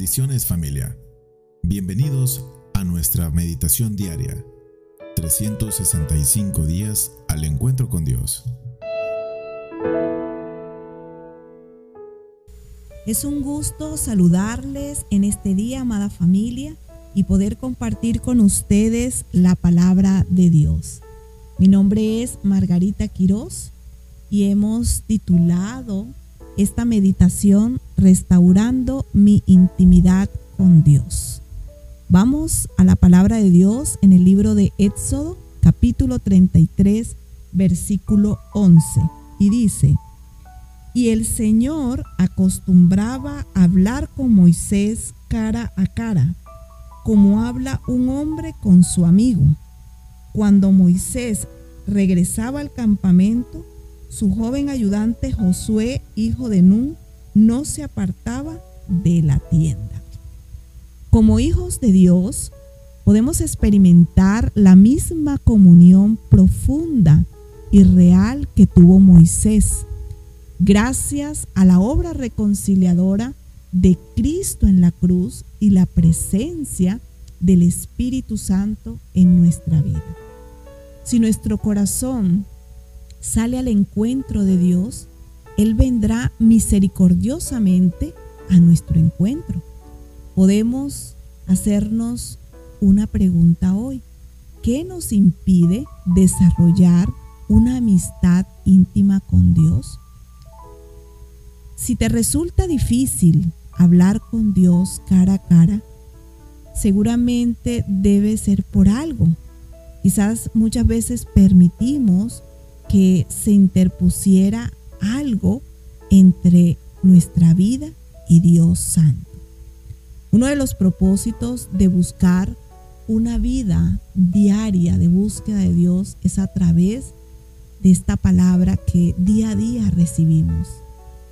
Bendiciones familia. Bienvenidos a nuestra meditación diaria. 365 días al encuentro con Dios. Es un gusto saludarles en este día, amada familia, y poder compartir con ustedes la palabra de Dios. Mi nombre es Margarita Quirós y hemos titulado esta meditación Restaurando mi intimidad con Dios. Vamos a la palabra de Dios en el libro de Éxodo, capítulo 33, versículo 11, y dice, y el Señor acostumbraba hablar con Moisés cara a cara, como habla un hombre con su amigo. Cuando Moisés regresaba al campamento, su joven ayudante Josué, hijo de Nun, no se apartaba de la tienda. Como hijos de Dios, podemos experimentar la misma comunión profunda y real que tuvo Moisés, gracias a la obra reconciliadora de Cristo en la cruz y la presencia del Espíritu Santo en nuestra vida. Si nuestro corazón sale al encuentro de Dios, Él vendrá misericordiosamente a nuestro encuentro. Podemos hacernos una pregunta hoy. ¿Qué nos impide desarrollar una amistad íntima con Dios? Si te resulta difícil hablar con Dios cara a cara, seguramente debe ser por algo. Quizás muchas veces permitimos que se interpusiera algo entre nuestra vida y Dios Santo. Uno de los propósitos de buscar una vida diaria de búsqueda de Dios es a través de esta palabra que día a día recibimos.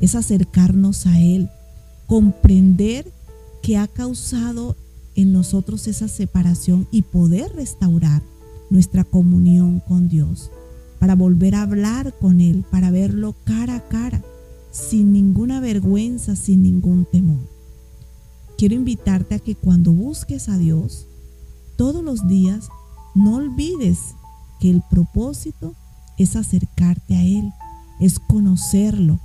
Es acercarnos a Él, comprender que ha causado en nosotros esa separación y poder restaurar nuestra comunión con Dios para volver a hablar con Él, para verlo cara a cara, sin ninguna vergüenza, sin ningún temor. Quiero invitarte a que cuando busques a Dios, todos los días, no olvides que el propósito es acercarte a Él, es conocerlo,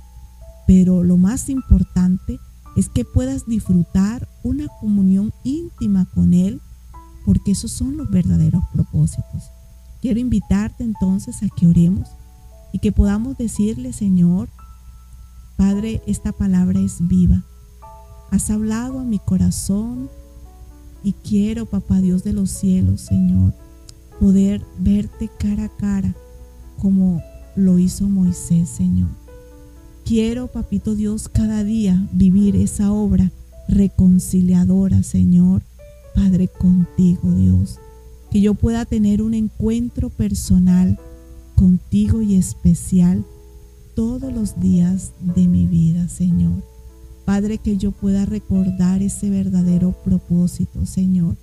pero lo más importante es que puedas disfrutar una comunión íntima con Él, porque esos son los verdaderos propósitos. Quiero invitarte entonces a que oremos y que podamos decirle, Señor, Padre, esta palabra es viva. Has hablado a mi corazón y quiero, Papá Dios de los cielos, Señor, poder verte cara a cara como lo hizo Moisés, Señor. Quiero, Papito Dios, cada día vivir esa obra reconciliadora, Señor, Padre, contigo, Dios que yo pueda tener un encuentro personal contigo y especial todos los días de mi vida, Señor. Padre, que yo pueda recordar ese verdadero propósito, Señor.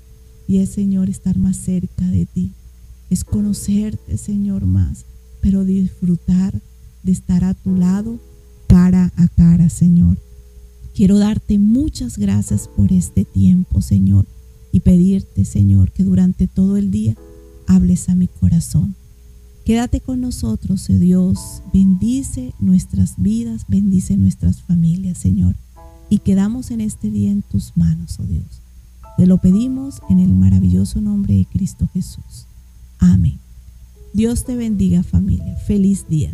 Y es, Señor, estar más cerca de ti. Es conocerte, Señor, más. Pero disfrutar de estar a tu lado cara a cara, Señor. Quiero darte muchas gracias por este tiempo, Señor y pedirte, Señor, que durante todo el día hables a mi corazón. Quédate con nosotros, oh Dios. Bendice nuestras vidas, bendice nuestras familias, Señor. Y quedamos en este día en tus manos, oh Dios. Te lo pedimos en el maravilloso nombre de Cristo Jesús. Amén. Dios te bendiga familia. Feliz día.